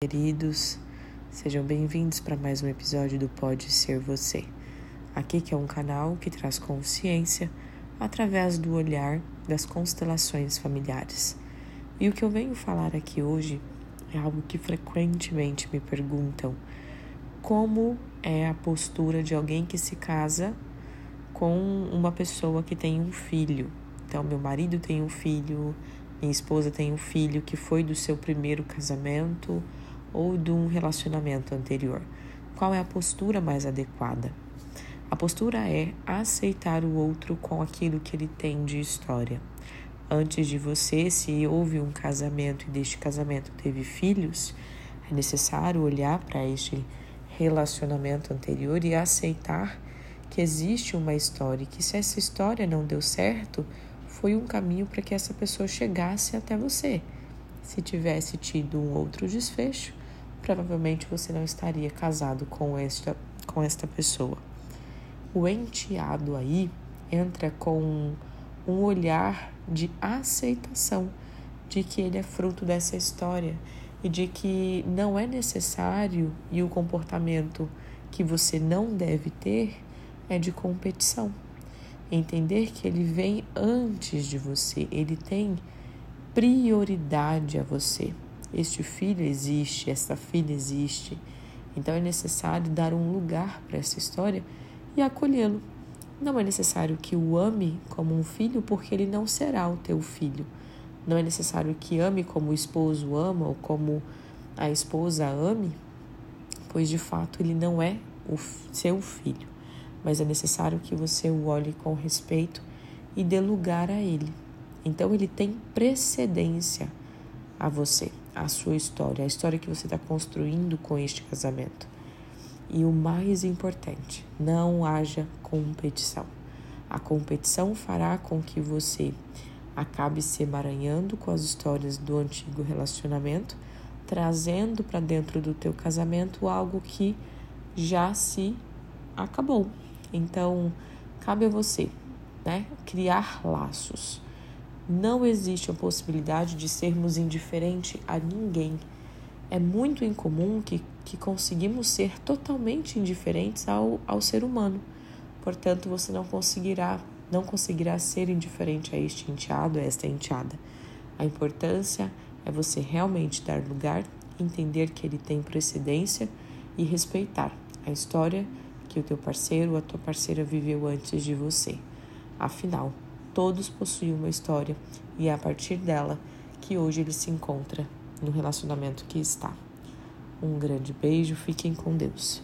Queridos, sejam bem-vindos para mais um episódio do Pode Ser Você. Aqui que é um canal que traz consciência através do olhar das constelações familiares. E o que eu venho falar aqui hoje é algo que frequentemente me perguntam: como é a postura de alguém que se casa com uma pessoa que tem um filho? Então, meu marido tem um filho, minha esposa tem um filho que foi do seu primeiro casamento ou de um relacionamento anterior. Qual é a postura mais adequada? A postura é aceitar o outro com aquilo que ele tem de história. Antes de você, se houve um casamento e deste casamento teve filhos, é necessário olhar para este relacionamento anterior e aceitar que existe uma história e que se essa história não deu certo, foi um caminho para que essa pessoa chegasse até você. Se tivesse tido um outro desfecho, provavelmente você não estaria casado com esta, com esta pessoa. O enteado aí entra com um olhar de aceitação de que ele é fruto dessa história e de que não é necessário e o comportamento que você não deve ter é de competição. Entender que ele vem antes de você, ele tem prioridade a você. Este filho existe, esta filha existe. Então é necessário dar um lugar para essa história e acolhê-lo. Não é necessário que o ame como um filho, porque ele não será o teu filho. Não é necessário que ame como o esposo ama ou como a esposa ame, pois de fato ele não é o seu filho. Mas é necessário que você o olhe com respeito e dê lugar a ele. Então ele tem precedência a você a sua história, a história que você está construindo com este casamento. E o mais importante, não haja competição. A competição fará com que você acabe se emaranhando com as histórias do antigo relacionamento, trazendo para dentro do teu casamento algo que já se acabou. Então, cabe a você, né, criar laços não existe a possibilidade de sermos indiferentes a ninguém. É muito incomum que, que conseguimos ser totalmente indiferentes ao, ao ser humano. Portanto, você não conseguirá, não conseguirá ser indiferente a este enteado, a esta enteada. A importância é você realmente dar lugar, entender que ele tem precedência e respeitar a história que o teu parceiro ou a tua parceira viveu antes de você. Afinal, todos possuem uma história e é a partir dela que hoje ele se encontra no relacionamento que está. Um grande beijo, fiquem com Deus.